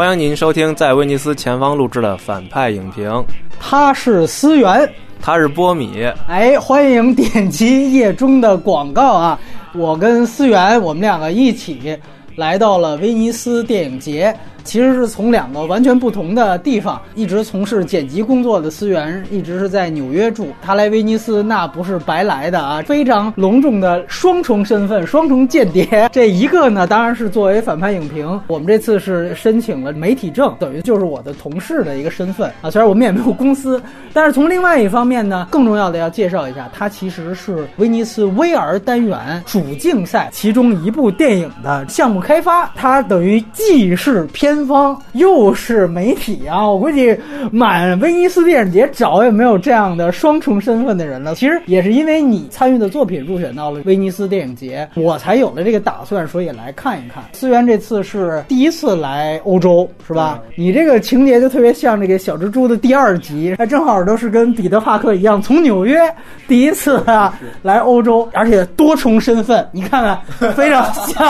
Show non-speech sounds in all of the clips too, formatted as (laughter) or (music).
欢迎您收听在威尼斯前方录制的反派影评。他是思源，他是波米。哎，欢迎点击页中的广告啊！我跟思源，我们两个一起来到了威尼斯电影节。其实是从两个完全不同的地方，一直从事剪辑工作的思源，一直是在纽约住。他来威尼斯那不是白来的啊，非常隆重的双重身份，双重间谍。这一个呢，当然是作为反派影评，我们这次是申请了媒体证，等于就是我的同事的一个身份啊。虽然我们也没有公司，但是从另外一方面呢，更重要的要介绍一下，他其实是威尼斯威尔单元主竞赛其中一部电影的项目开发，他等于既是片。先锋又是媒体啊！我估计满威尼斯电影节找也没有这样的双重身份的人了。其实也是因为你参与的作品入选到了威尼斯电影节，我才有了这个打算，说也来看一看。思源这次是第一次来欧洲，是吧？你这个情节就特别像这个小蜘蛛的第二集，还正好都是跟彼得帕克一样，从纽约第一次啊来欧洲，而且多重身份，你看看非常像，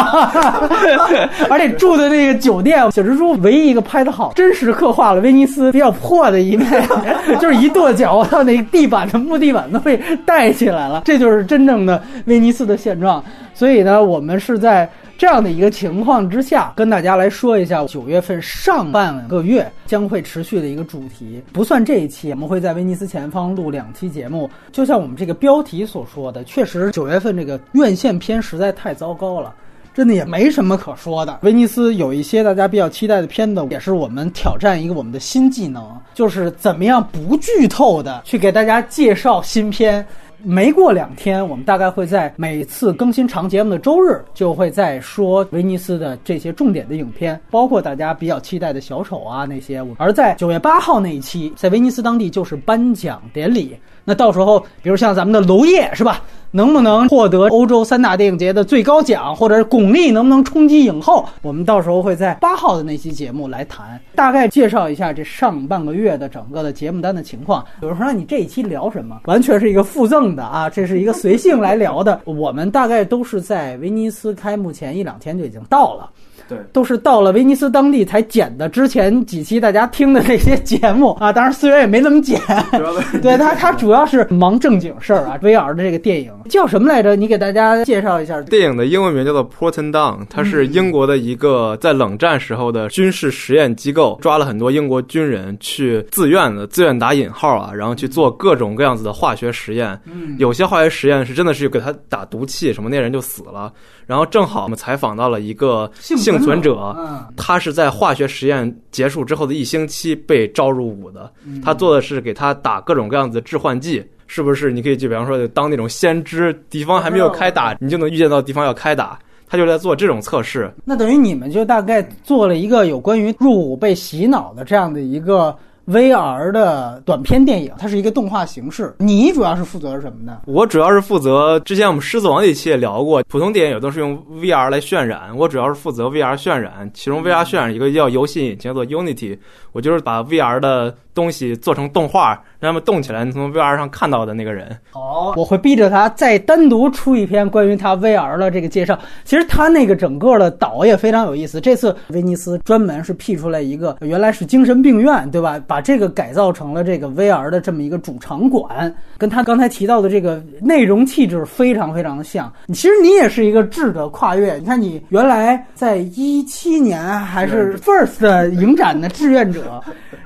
(laughs) 而且住的那个酒店小蜘。蜘蛛唯一一个拍的好，真实刻画了威尼斯比较破的一面，(laughs) 就是一跺脚，到那地板的木地板都被带起来了，这就是真正的威尼斯的现状。所以呢，我们是在这样的一个情况之下，跟大家来说一下九月份上半个月将会持续的一个主题。不算这一期，我们会在威尼斯前方录两期节目。就像我们这个标题所说的，确实九月份这个院线片实在太糟糕了。真的也没什么可说的。威尼斯有一些大家比较期待的片子，也是我们挑战一个我们的新技能，就是怎么样不剧透的去给大家介绍新片。没过两天，我们大概会在每次更新长节目的周日，就会再说威尼斯的这些重点的影片，包括大家比较期待的小丑啊那些。而在九月八号那一期，在威尼斯当地就是颁奖典礼。那到时候，比如像咱们的娄烨是吧？能不能获得欧洲三大电影节的最高奖，或者是巩俐能不能冲击影后？我们到时候会在八号的那期节目来谈，大概介绍一下这上半个月的整个的节目单的情况。有人说，那你这一期聊什么？完全是一个附赠的啊，这是一个随性来聊的。我们大概都是在威尼斯开幕前一两天就已经到了。对，都是到了威尼斯当地才剪的。之前几期大家听的那些节目啊，当然思源也没怎么剪。(laughs) 对他，他主要是忙正经事儿啊。VR 的这个电影叫什么来着？你给大家介绍一下。电影的英文名叫做 Porton Down，它是英国的一个在冷战时候的军事实验机构，抓了很多英国军人去自愿的，自愿打引号啊，然后去做各种各样子的化学实验。嗯，有些化学实验是真的是给他打毒气什么，那人就死了。然后正好我们采访到了一个幸存者，他是在化学实验结束之后的一星期被招入伍的。他做的是给他打各种各样子的致幻剂，是不是？你可以就比方说当那种先知，敌方还没有开打，你就能预见到敌方要开打。他就在做这种测试。那等于你们就大概做了一个有关于入伍被洗脑的这样的一个。VR 的短片电影，它是一个动画形式。你主要是负责什么呢？我主要是负责之前我们《狮子王》那期也聊过，普通电影都是用 VR 来渲染，我主要是负责 VR 渲染。其中 VR 渲染一个叫游戏引擎，叫做 Unity，我就是把 VR 的。东西做成动画，让他们动起来，你从 VR 上看到的那个人。好，我会逼着他再单独出一篇关于他 VR 的这个介绍。其实他那个整个的岛也非常有意思。这次威尼斯专门是辟出来一个，原来是精神病院，对吧？把这个改造成了这个 VR 的这么一个主场馆，跟他刚才提到的这个内容气质非常非常的像。其实你也是一个质的跨越。你看，你原来在一七年还是 First 影展的志愿者。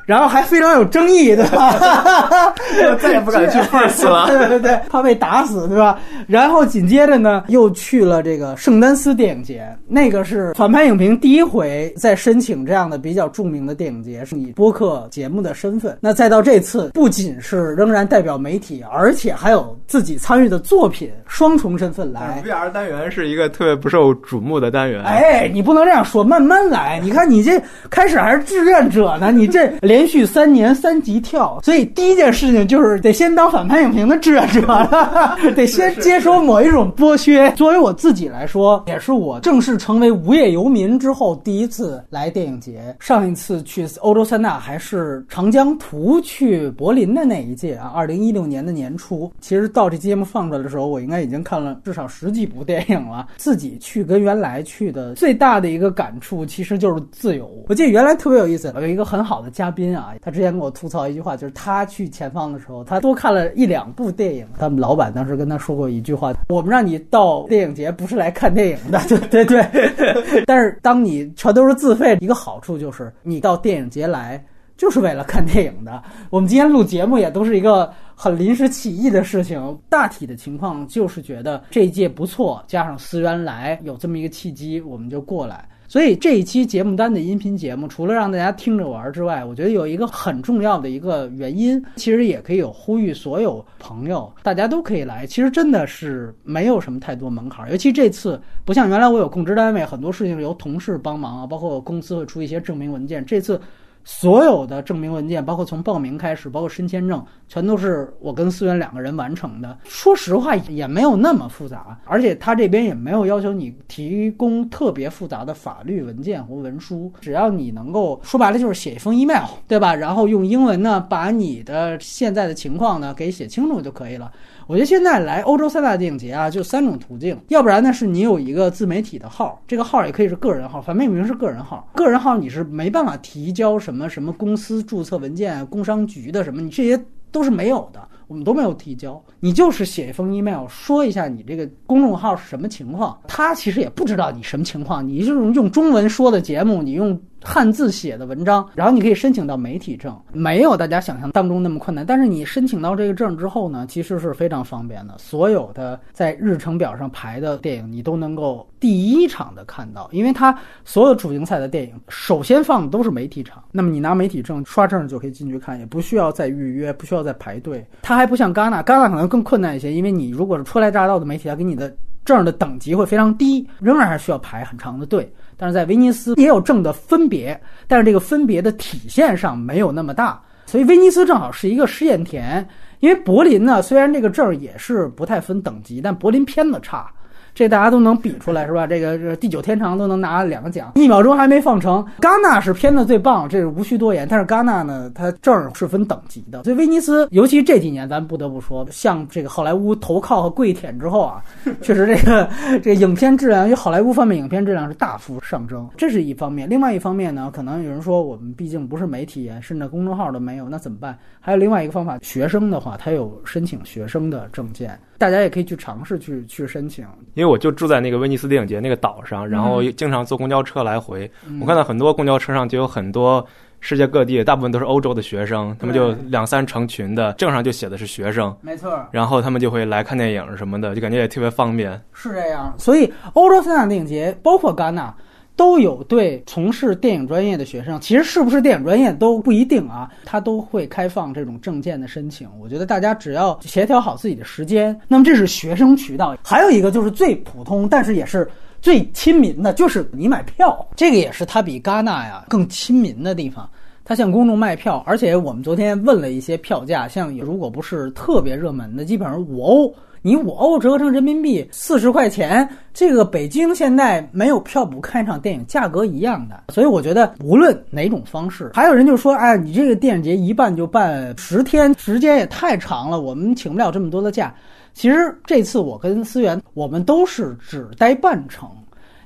然后还非常有争议，对吧？(laughs) 再也不敢去 (laughs) First 了，(laughs) 对对对，怕被打死，对吧？然后紧接着呢，又去了这个圣丹斯电影节，那个是反派影评第一回在申请这样的比较著名的电影节，是以播客节目的身份。那再到这次，不仅是仍然代表媒体，而且还有自己参与的作品，双重身份来。VR 单元是一个特别不受瞩目的单元。哎，你不能这样说，慢慢来。你看你这开始还是志愿者呢，你这。连续三年年三级跳，所以第一件事情就是得先当反派影评的志愿者了，(laughs) 得先接受某一种剥削。作为我自己来说，也是我正式成为无业游民之后第一次来电影节。上一次去欧洲三大还是长江图去柏林的那一届啊，二零一六年的年初。其实到这节目放出来的时候，我应该已经看了至少十几部电影了。自己去跟原来去的最大的一个感触，其实就是自由。我记得原来特别有意思，有一个很好的嘉宾啊，他之前跟我吐槽一句话，就是他去前方的时候，他多看了一两部电影。他们老板当时跟他说过一句话：“我们让你到电影节不是来看电影的，对 (laughs) 对对。(laughs) 但是当你全都是自费，一个好处就是你到电影节来就是为了看电影的。我们今天录节目也都是一个很临时起意的事情。大体的情况就是觉得这一届不错，加上思源来有这么一个契机，我们就过来。”所以这一期节目单的音频节目，除了让大家听着玩之外，我觉得有一个很重要的一个原因，其实也可以有呼吁所有朋友，大家都可以来。其实真的是没有什么太多门槛儿，尤其这次不像原来我有供职单位，很多事情由同事帮忙啊，包括公司会出一些证明文件。这次。所有的证明文件，包括从报名开始，包括申签证，全都是我跟思源两个人完成的。说实话，也没有那么复杂，而且他这边也没有要求你提供特别复杂的法律文件和文书，只要你能够说白了就是写一封 email，对吧？然后用英文呢，把你的现在的情况呢给写清楚就可以了。我觉得现在来欧洲三大电影节啊，就三种途径，要不然呢是你有一个自媒体的号，这个号也可以是个人号，反正明是个人号，个人号你是没办法提交什么什么公司注册文件、工商局的什么，你这些都是没有的，我们都没有提交，你就是写一封 email 说一下你这个公众号是什么情况，他其实也不知道你什么情况，你是用中文说的节目，你用。汉字写的文章，然后你可以申请到媒体证，没有大家想象当中那么困难。但是你申请到这个证之后呢，其实是非常方便的。所有的在日程表上排的电影，你都能够第一场的看到，因为它所有主竞赛的电影首先放的都是媒体场。那么你拿媒体证刷证就可以进去看，也不需要再预约，不需要再排队。它还不像戛纳，戛纳可能更困难一些，因为你如果是初来乍到的媒体，它给你的证的等级会非常低，仍然还需要排很长的队。但是在威尼斯也有证的分别，但是这个分别的体现上没有那么大，所以威尼斯正好是一个试验田。因为柏林呢，虽然这个证也是不太分等级，但柏林偏的差。这大家都能比出来是吧？这个这地久天长都能拿两个奖，一秒钟还没放成。戛纳是片子最棒，这是无需多言。但是戛纳呢，它证是分等级的，所以威尼斯，尤其这几年，咱不得不说，向这个好莱坞投靠和跪舔之后啊，(laughs) 确实这个这个影片质量，与好莱坞方面影片质量是大幅上升，这是一方面。另外一方面呢，可能有人说我们毕竟不是媒体，甚至公众号都没有，那怎么办？还有另外一个方法，学生的话，他有申请学生的证件。大家也可以去尝试去去申请，因为我就住在那个威尼斯电影节那个岛上，然后经常坐公交车来回。我看到很多公交车上就有很多世界各地，大部分都是欧洲的学生，他们就两三成群的，证上就写的是学生，没错。然后他们就会来看电影什么的，就感觉也特别方便。是这样，所以欧洲三大电影节，包括戛纳。都有对从事电影专业的学生，其实是不是电影专业都不一定啊，他都会开放这种证件的申请。我觉得大家只要协调好自己的时间，那么这是学生渠道。还有一个就是最普通，但是也是最亲民的，就是你买票，这个也是它比戛纳呀更亲民的地方。它向公众卖票，而且我们昨天问了一些票价，像如果不是特别热门的，基本上五欧。你五欧折合成人民币四十块钱，这个北京现在没有票补看一场电影，价格一样的。所以我觉得无论哪种方式，还有人就说，哎，你这个电影节一办就办十天，时间也太长了，我们请不了这么多的假。其实这次我跟思源，我们都是只待半程，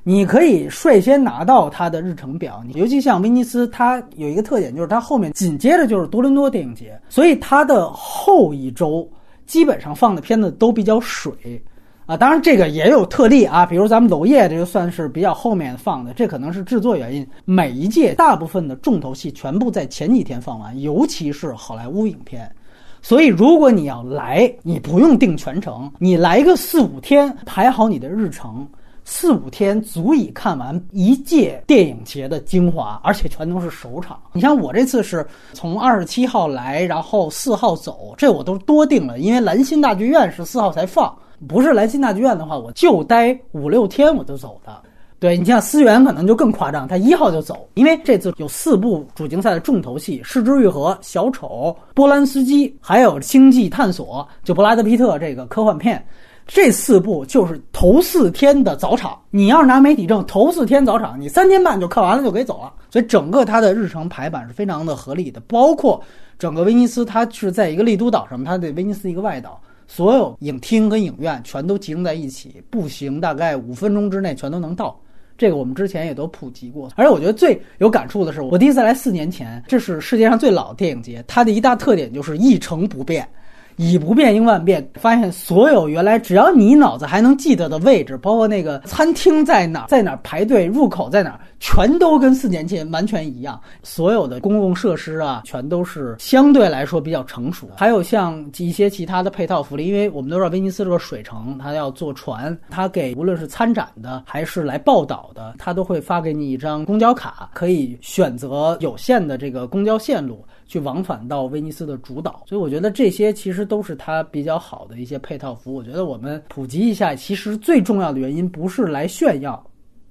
你可以率先拿到它的日程表。尤其像威尼斯，它有一个特点，就是它后面紧接着就是多伦多电影节，所以它的后一周。基本上放的片子都比较水，啊，当然这个也有特例啊，比如咱们娄烨这就算是比较后面放的，这可能是制作原因。每一届大部分的重头戏全部在前几天放完，尤其是好莱坞影片，所以如果你要来，你不用定全程，你来个四五天，排好你的日程。四五天足以看完一届电影节的精华，而且全都是首场。你像我这次是从二十七号来，然后四号走，这我都多定了，因为兰心大剧院是四号才放，不是兰心大剧院的话，我就待五六天我就走的。对你像思源可能就更夸张，他一号就走，因为这次有四部主竞赛的重头戏，《失之愈合》、小丑、波兰斯基，还有《星际探索》，就布拉德皮特这个科幻片，这四部就是头四天的早场。你要是拿媒体证，头四天早场，你三天半就看完了就可以走了。所以整个它的日程排版是非常的合理的，包括整个威尼斯，它是在一个丽都岛上，它的威尼斯一个外岛。所有影厅跟影院全都集中在一起，步行大概五分钟之内全都能到。这个我们之前也都普及过。而且我觉得最有感触的是，我第一次来四年前，这是世界上最老的电影节，它的一大特点就是一成不变。以不变应万变，发现所有原来只要你脑子还能记得的位置，包括那个餐厅在哪，在哪排队，入口在哪，全都跟四年前完全一样。所有的公共设施啊，全都是相对来说比较成熟。还有像一些其他的配套福利，因为我们都知道威尼斯这个水城，它要坐船，它给无论是参展的还是来报道的，它都会发给你一张公交卡，可以选择有限的这个公交线路。去往返到威尼斯的主岛，所以我觉得这些其实都是它比较好的一些配套服务。我觉得我们普及一下，其实最重要的原因不是来炫耀。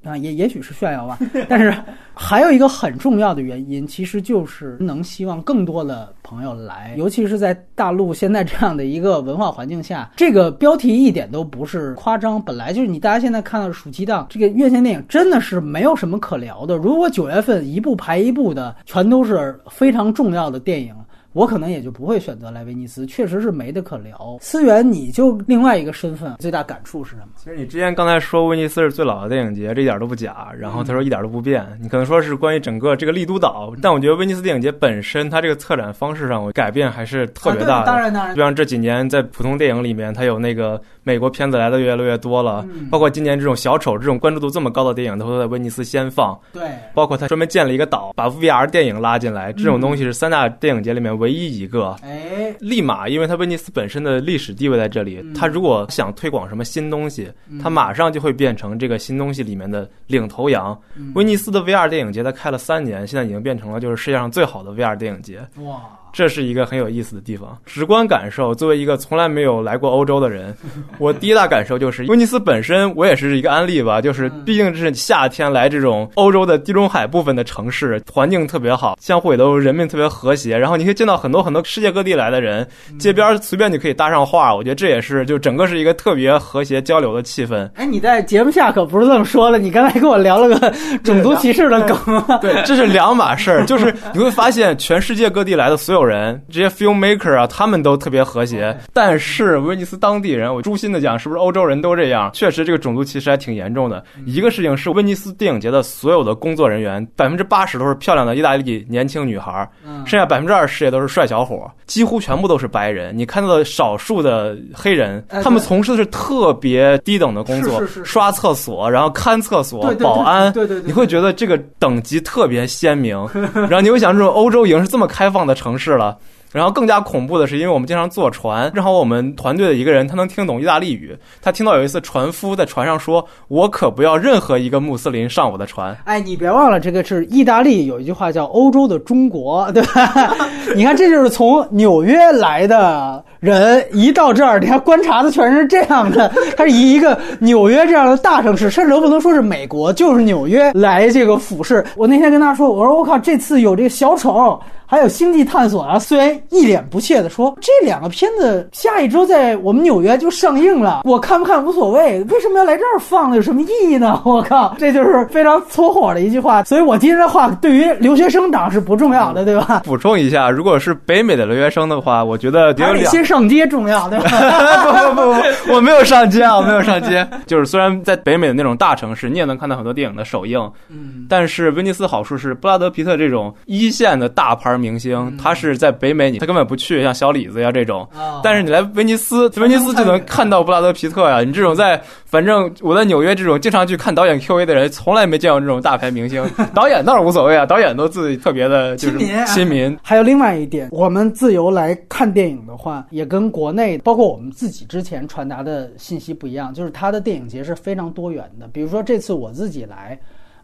啊，也也许是炫耀吧，但是还有一个很重要的原因，其实就是能希望更多的朋友来，尤其是在大陆现在这样的一个文化环境下，这个标题一点都不是夸张，本来就是你大家现在看到的暑期档这个院线电影真的是没有什么可聊的。如果九月份一部排一部的，全都是非常重要的电影。我可能也就不会选择来威尼斯，确实是没得可聊。思源，你就另外一个身份，最大感触是什么？其实你之前刚才说威尼斯是最老的电影节，这一点都不假。然后他说一点都不变，你可能说是关于整个这个丽都岛，但我觉得威尼斯电影节本身它这个策展方式上我改变还是特别大的。当然当然，就像这几年在普通电影里面，它有那个美国片子来的越来越多了，包括今年这种小丑这种关注度这么高的电影，它会在威尼斯先放。对，包括他专门建了一个岛，把 VR 电影拉进来，这种东西是三大电影节里面唯一一个。哎，立马，因为它威尼斯本身的历史地位在这里，它如果想推广什么新东西，它马上就会变成这个新东西里面的领头羊。威尼斯的 VR 电影节，它开了三年，现在已经变成了就是世界上最好的 VR 电影节。哇！这是一个很有意思的地方，直观感受。作为一个从来没有来过欧洲的人，(laughs) 我第一大感受就是威尼斯本身，我也是一个案例吧。就是毕竟是夏天来这种欧洲的地中海部分的城市，环境特别好，相互也都人民特别和谐。然后你可以见到很多很多世界各地来的人，街边随便就可以搭上话。我觉得这也是就整个是一个特别和谐交流的气氛。哎，你在节目下可不是这么说的，你刚才跟我聊了个种族歧视的梗。对，这是两码事儿。就是你会发现，全世界各地来的所有人，这些 filmmaker 啊，他们都特别和谐。但是威尼斯当地人，我诛心的讲，是不是欧洲人都这样？确实，这个种族歧视还挺严重的。一个事情是，威尼斯电影节的所有的工作人员，百分之八十都是漂亮的意大利年轻女孩，剩下百分之二十也都是帅小伙，几乎全部都是白人。你看到的少数的黑人，他们从事的是特别低等的工作，刷厕所，然后看厕所，保安。对对对，你会觉得这个等级特别鲜明。(laughs) 然后你会想，这种欧洲已经是这么开放的城市是了。然后更加恐怖的是，因为我们经常坐船，正好我们团队的一个人他能听懂意大利语，他听到有一次船夫在船上说：“我可不要任何一个穆斯林上我的船。”哎，你别忘了，这个是意大利有一句话叫“欧洲的中国”，对吧？(laughs) 你看，这就是从纽约来的人一到这儿，你看观察的全是这样的。他是以一个纽约这样的大城市，甚至都不能说是美国，就是纽约来这个俯视。我那天跟他说：“我说我靠，这次有这个小丑。”还有星际探索啊，虽然一脸不屑的说这两个片子下一周在我们纽约就上映了，我看不看无所谓，为什么要来这儿放呢？有什么意义呢？我靠，这就是非常搓火的一句话。所以我今天的话对于留学生党是不重要的，对吧？补充一下，如果是北美的留学生的话，我觉得得先上街重要，(laughs) 对吧？不不不，我没有上街啊，我没有上街。就是虽然在北美的那种大城市，你也能看到很多电影的首映，嗯，但是威尼斯好处是布拉德皮特这种一线的大牌。明星他是在北美，你他根本不去，像小李子呀这种。但是你来威尼斯，威尼斯就能看到布拉德皮特呀。你这种在，反正我在纽约这种经常去看导演 Q A 的人，从来没见过这种大牌明星。导演倒是无所谓啊，导演都自己特别的就是亲民。(laughs) 还有另外一点，我们自由来看电影的话，也跟国内包括我们自己之前传达的信息不一样，就是他的电影节是非常多元的。比如说这次我自己来。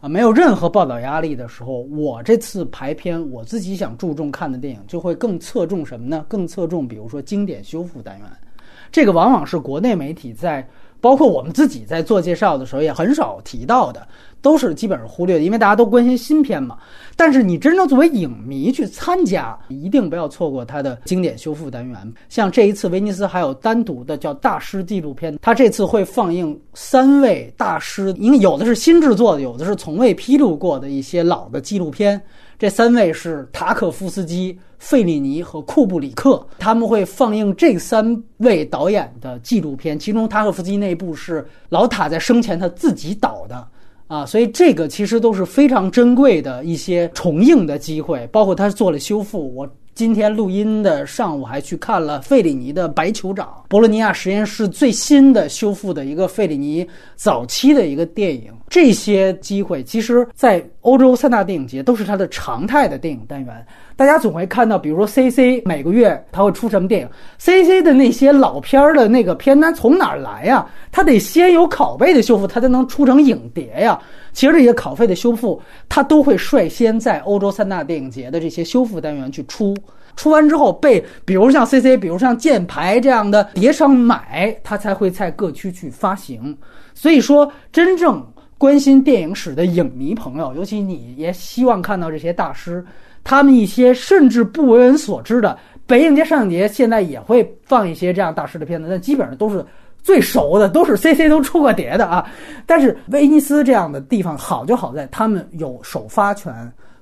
啊，没有任何报道压力的时候，我这次排片，我自己想注重看的电影，就会更侧重什么呢？更侧重，比如说经典修复单元，这个往往是国内媒体在包括我们自己在做介绍的时候也很少提到的，都是基本上忽略的，因为大家都关心新片嘛。但是你真正作为影迷去参加，一定不要错过它的经典修复单元。像这一次威尼斯还有单独的叫大师纪录片，它这次会放映三位大师，因为有的是新制作的，有的是从未披露过的一些老的纪录片。这三位是塔可夫斯基、费里尼和库布里克，他们会放映这三位导演的纪录片。其中塔可夫斯基那部是老塔在生前他自己导的。啊，所以这个其实都是非常珍贵的一些重映的机会，包括他做了修复。我今天录音的上午还去看了费里尼的《白酋长》，博洛尼亚实验室最新的修复的一个费里尼早期的一个电影。这些机会，其实在欧洲三大电影节都是它的常态的电影单元。大家总会看到，比如说 C C 每个月它会出什么电影，C C 的那些老片儿的那个片单从哪儿来呀？它得先有拷贝的修复，它才能出成影碟呀。其实这些拷贝的修复，它都会率先在欧洲三大电影节的这些修复单元去出，出完之后被比如像 C C，比如像箭牌这样的碟商买，它才会在各区去发行。所以说，真正关心电影史的影迷朋友，尤其你也希望看到这些大师。他们一些甚至不为人所知的北影节、上影节现在也会放一些这样大师的片子，但基本上都是最熟的，都是 CC 都出过碟的啊。但是威尼斯这样的地方好就好在他们有首发权，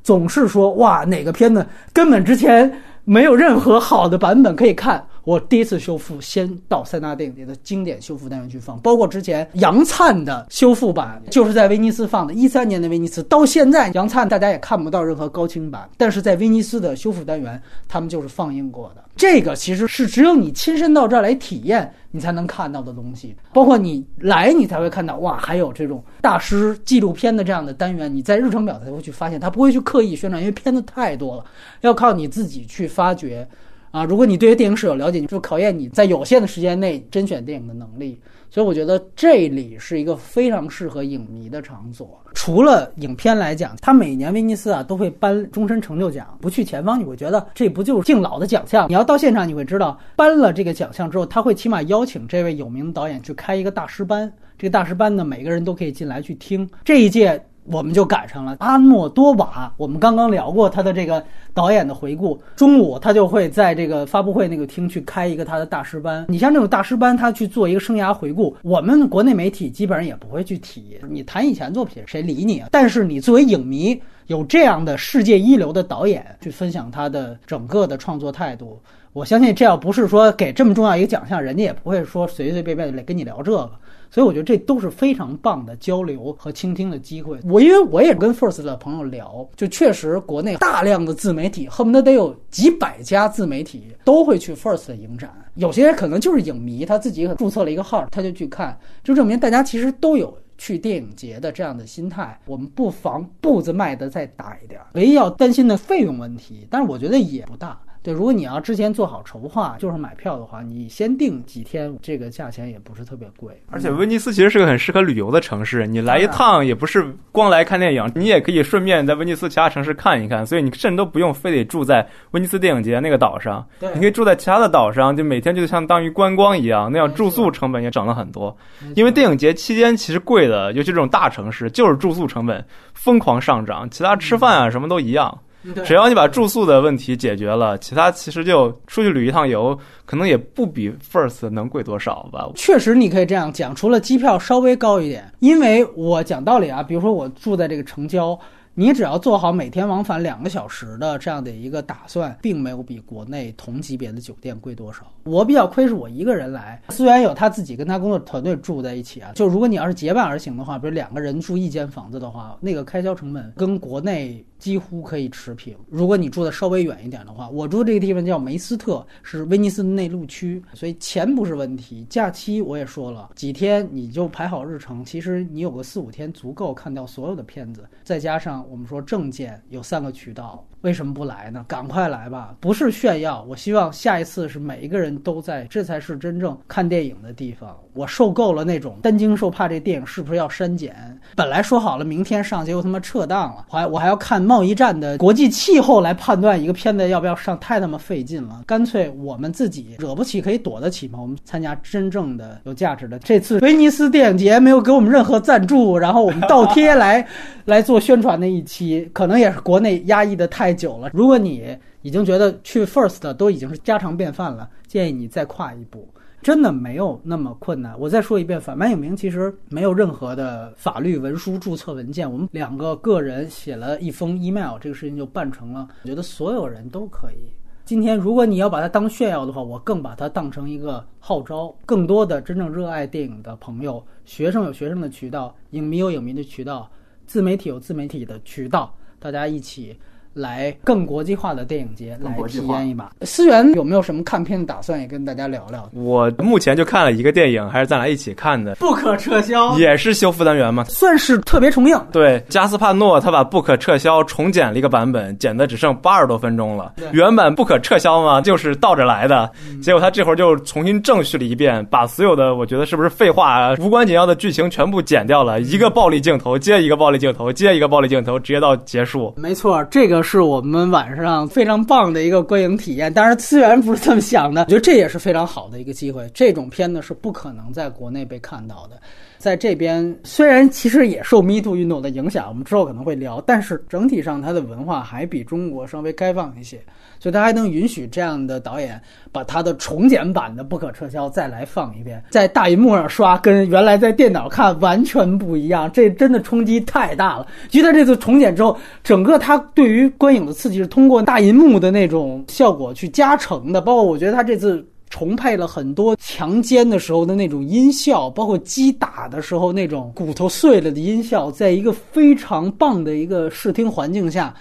总是说哇哪个片子根本之前没有任何好的版本可以看。我第一次修复，先到三大电影节的经典修复单元去放，包括之前杨灿的修复版，就是在威尼斯放的。一三年的威尼斯，到现在杨灿大家也看不到任何高清版，但是在威尼斯的修复单元，他们就是放映过的。这个其实是只有你亲身到这儿来体验，你才能看到的东西。包括你来，你才会看到哇，还有这种大师纪录片的这样的单元，你在日程表才会去发现，他不会去刻意宣传，因为片子太多了，要靠你自己去发掘。啊，如果你对于电影史有了解，就考验你在有限的时间内甄选电影的能力。所以我觉得这里是一个非常适合影迷的场所。除了影片来讲，它每年威尼斯啊都会颁终身成就奖。不去前方，你会觉得这不就是敬老的奖项？你要到现场，你会知道颁了这个奖项之后，他会起码邀请这位有名的导演去开一个大师班。这个大师班呢，每个人都可以进来去听。这一届。我们就赶上了阿诺多瓦，我们刚刚聊过他的这个导演的回顾。中午他就会在这个发布会那个厅去开一个他的大师班。你像这种大师班，他去做一个生涯回顾，我们国内媒体基本上也不会去提。你谈以前作品，谁理你啊？但是你作为影迷，有这样的世界一流的导演去分享他的整个的创作态度，我相信这要不是说给这么重要一个奖项，人家也不会说随随便便来跟你聊这个。所以我觉得这都是非常棒的交流和倾听的机会。我因为我也跟 First 的朋友聊，就确实国内大量的自媒体，恨不得得有几百家自媒体都会去 First 的影展。有些人可能就是影迷，他自己注册了一个号，他就去看，就证明大家其实都有去电影节的这样的心态。我们不妨步子迈得再大一点，唯一要担心的费用问题，但是我觉得也不大。对，如果你要之前做好筹划，就是买票的话，你先定几天，这个价钱也不是特别贵。而且威尼斯其实是个很适合旅游的城市，你来一趟也不是光来看电影，你也可以顺便在威尼斯其他城市看一看。所以你甚至都不用非得住在威尼斯电影节那个岛上，你可以住在其他的岛上，就每天就相当于观光一样，那样住宿成本也涨了很多。因为电影节期间其实贵的，尤其这种大城市，就是住宿成本疯狂上涨，其他吃饭啊什么都一样。只要你把住宿的问题解决了，其他其实就出去旅一趟游，可能也不比 First 能贵多少吧。确实，你可以这样讲，除了机票稍微高一点，因为我讲道理啊，比如说我住在这个城郊。你只要做好每天往返两个小时的这样的一个打算，并没有比国内同级别的酒店贵多少。我比较亏是我一个人来，虽然有他自己跟他工作团队住在一起啊。就如果你要是结伴而行的话，比如两个人住一间房子的话，那个开销成本跟国内几乎可以持平。如果你住的稍微远一点的话，我住这个地方叫梅斯特，是威尼斯内陆区，所以钱不是问题。假期我也说了，几天你就排好日程，其实你有个四五天足够看掉所有的片子，再加上。我们说证件有三个渠道，为什么不来呢？赶快来吧！不是炫耀，我希望下一次是每一个人都在，这才是真正看电影的地方。我受够了那种担惊受怕，这电影是不是要删减？本来说好了明天上，结果他妈撤档了，还我还要看贸易战的国际气候来判断一个片子要不要上，太他妈费劲了。干脆我们自己惹不起可以躲得起吗，我们参加真正的有价值的。这次威尼斯电影节没有给我们任何赞助，然后我们倒贴来 (laughs) 来做宣传的一期，可能也是国内压抑的太久了。如果你已经觉得去 First 都已经是家常便饭了，建议你再跨一步。真的没有那么困难。我再说一遍，反派影评其实没有任何的法律文书注册文件，我们两个个人写了一封 email，这个事情就办成了。我觉得所有人都可以。今天如果你要把它当炫耀的话，我更把它当成一个号召，更多的真正热爱电影的朋友，学生有学生的渠道，影迷有影迷的渠道，自媒体有自媒体的渠道，大家一起。来更国际化的电影节来体验一把。思源有没有什么看片的打算？也跟大家聊聊。我目前就看了一个电影，还是咱俩一起看的，《不可撤销》，也是修复单元嘛，算是特别重映。对，加斯帕诺他把《不可撤销》重剪了一个版本，剪的只剩八十多分钟了。原版《不可撤销》嘛，就是倒着来的，结果他这会儿就重新正序了一遍，把所有的我觉得是不是废话、无关紧要的剧情全部剪掉了，一个暴力镜头接一个暴力镜头，接一个暴力镜头，直接到结束。没错，这个是我们晚。上非常棒的一个观影体验，当然资源不是这么想的，我觉得这也是非常好的一个机会。这种片子是不可能在国内被看到的，在这边虽然其实也受 Me Too 运动的影响，我们之后可能会聊，但是整体上它的文化还比中国稍微开放一些。所以它还能允许这样的导演把他的重剪版的不可撤销再来放一遍，在大银幕上刷，跟原来在电脑看完全不一样，这真的冲击太大了。觉得这次重剪之后，整个他对于观影的刺激是通过大银幕的那种效果去加成的，包括我觉得他这次重配了很多强奸的时候的那种音效，包括击打的时候那种骨头碎了的音效，在一个非常棒的一个视听环境下。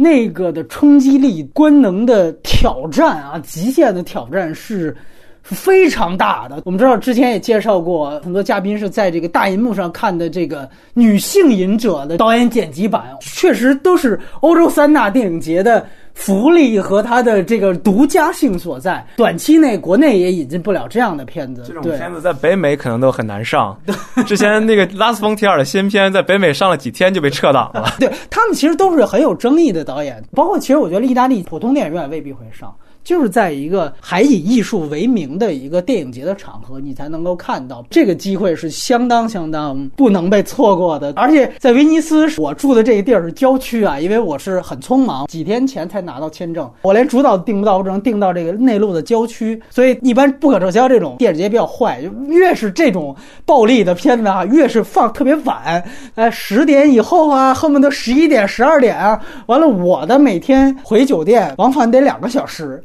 那个的冲击力、官能的挑战啊，极限的挑战是非常大的。我们知道之前也介绍过，很多嘉宾是在这个大银幕上看的这个《女性隐者》的导演剪辑版，确实都是欧洲三大电影节的。福利和它的这个独家性所在，短期内国内也引进不了这样的片子。这种片子在北美可能都很难上。(laughs) 之前那个拉斯冯提尔的新片在北美上了几天就被撤档了。(laughs) 对他们其实都是很有争议的导演，包括其实我觉得意大利普通电影院未必会上。就是在一个还以艺术为名的一个电影节的场合，你才能够看到这个机会是相当相当不能被错过的。而且在威尼斯，我住的这个地儿是郊区啊，因为我是很匆忙，几天前才拿到签证，我连主导都订不到，我只能订到这个内陆的郊区。所以一般不可撤销这种电影节比较坏，就越是这种暴力的片子啊，越是放特别晚，哎，十点以后啊，恨不得十一点、十二点啊。完了，我的每天回酒店往返得两个小时。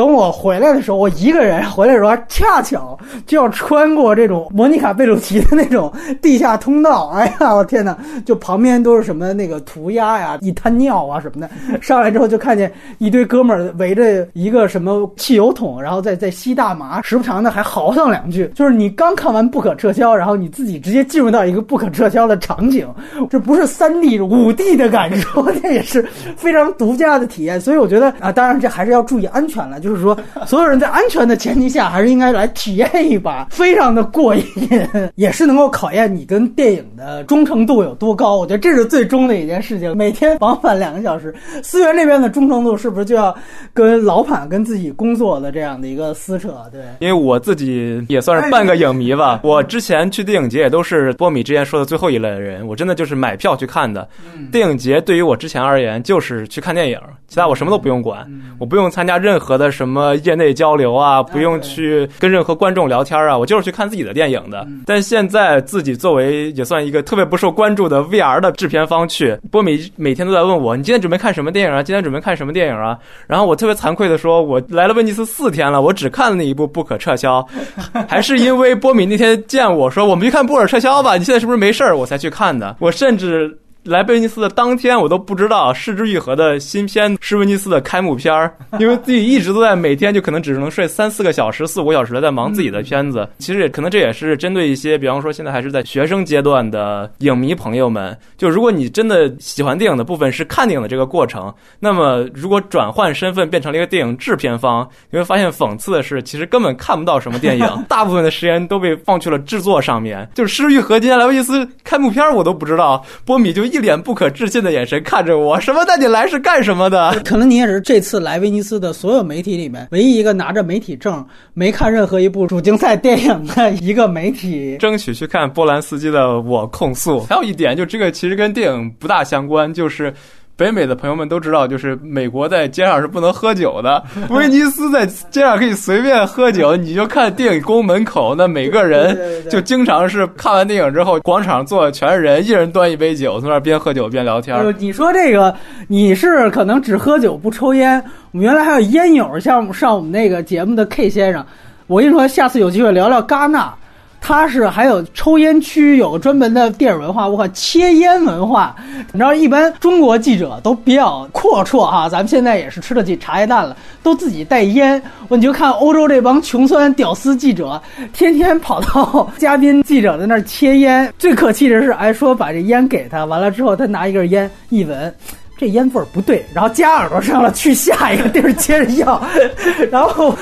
等我回来的时候，我一个人回来的时候，恰巧就要穿过这种莫妮卡贝鲁奇的那种地下通道。哎呀，我天哪！就旁边都是什么那个涂鸦呀、一滩尿啊什么的。上来之后就看见一堆哥们儿围着一个什么汽油桶，然后在在吸大麻，时不常的还嚎上两句。就是你刚看完不可撤销，然后你自己直接进入到一个不可撤销的场景，这不是三 D 五 D 的感受，这也是非常独家的体验。所以我觉得啊，当然这还是要注意安全了。就是说，所有人在安全的前提下，还是应该来体验一把，(laughs) 非常的过瘾，(laughs) 也是能够考验你跟电影的忠诚度有多高。我觉得这是最终的一件事情。每天往返两个小时，思源这边的忠诚度是不是就要跟老板跟自己工作的这样的一个撕扯？对，因为我自己也算是半个影迷吧。我之前去电影节也都是波米之前说的最后一类人，我真的就是买票去看的。电影节对于我之前而言，就是去看电影，其他我什么都不用管，我不用参加任何的。什么业内交流啊，不用去跟任何观众聊天啊，我就是去看自己的电影的。但现在自己作为也算一个特别不受关注的 VR 的制片方去，波米每天都在问我，你今天准备看什么电影啊？今天准备看什么电影啊？然后我特别惭愧的说，我来了威尼斯四天了，我只看了那一部《不可撤销》，(laughs) 还是因为波米那天见我说，我们去看《不可撤销》吧？你现在是不是没事儿？我才去看的。我甚至。来威尼斯的当天，我都不知道《失之愈合》的新片是威尼斯的开幕片儿，(laughs) 因为自己一直都在每天就可能只能睡三四个小时、四五个小时的在忙自己的片子。其实也可能这也是针对一些，比方说现在还是在学生阶段的影迷朋友们。就如果你真的喜欢电影的部分是看电影的这个过程，那么如果转换身份变成了一个电影制片方，你会发现讽刺的是，其实根本看不到什么电影，(laughs) 大部分的时间都被放去了制作上面。就是《失之愈合》今天来威尼斯开幕片儿，我都不知道，波米就。一脸不可置信的眼神看着我，什么带你来是干什么的？(laughs) 可能你也是这次来威尼斯的所有媒体里面唯一一个拿着媒体证没看任何一部主竞赛电影的一个媒体。(laughs) 争取去看波兰斯基的《我控诉》。还有一点，就这个其实跟电影不大相关，就是。北美的朋友们都知道，就是美国在街上是不能喝酒的。(laughs) 威尼斯在街上可以随便喝酒，你就看电影宫门口，那每个人就经常是看完电影之后，广场坐的全是人，一人端一杯酒，从那边喝酒边聊天。你说这个，你是可能只喝酒不抽烟，我们原来还有烟友，像上我们那个节目的 K 先生，我跟你说，下次有机会聊聊戛纳。他是还有抽烟区，有个专门的电影文化，我靠，切烟文化。你知道，一般中国记者都比较阔绰哈，咱们现在也是吃得起茶叶蛋了，都自己带烟。我你就看欧洲这帮穷酸屌丝记者，天天跑到嘉宾记者的那儿切烟。最可气的是，哎，说把这烟给他，完了之后他拿一根烟一闻。这烟味儿不对，然后夹耳朵上了，去下一个地儿接着要。(laughs) 然后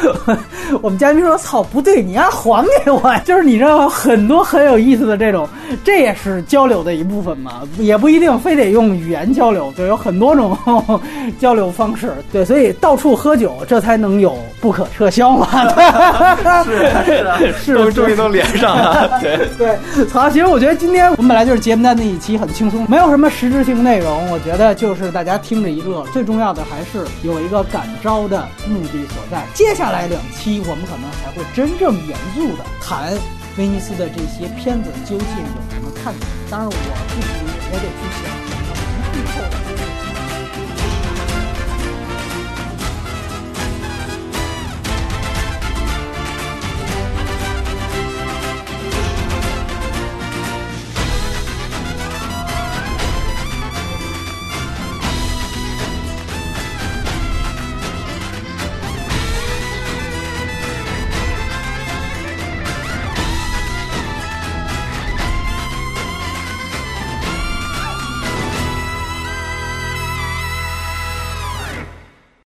我们嘉宾说：“操，不对，你要还给我。”就是你知道很多很有意思的这种，这也是交流的一部分嘛，也不一定非得用语言交流，对，有很多种 (laughs) 交流方式。对，所以到处喝酒，这才能有不可撤销嘛。是是，终终于都连上了。对对，好，其实我觉得今天我们本来就是节目的那一期很轻松，没有什么实质性内容，我觉得就是。大家听着一乐，最重要的还是有一个感召的目的所在。接下来两期，我们可能还会真正严肃的谈威尼斯的这些片子究竟有什么看点。当然，我自己也得去想，以后。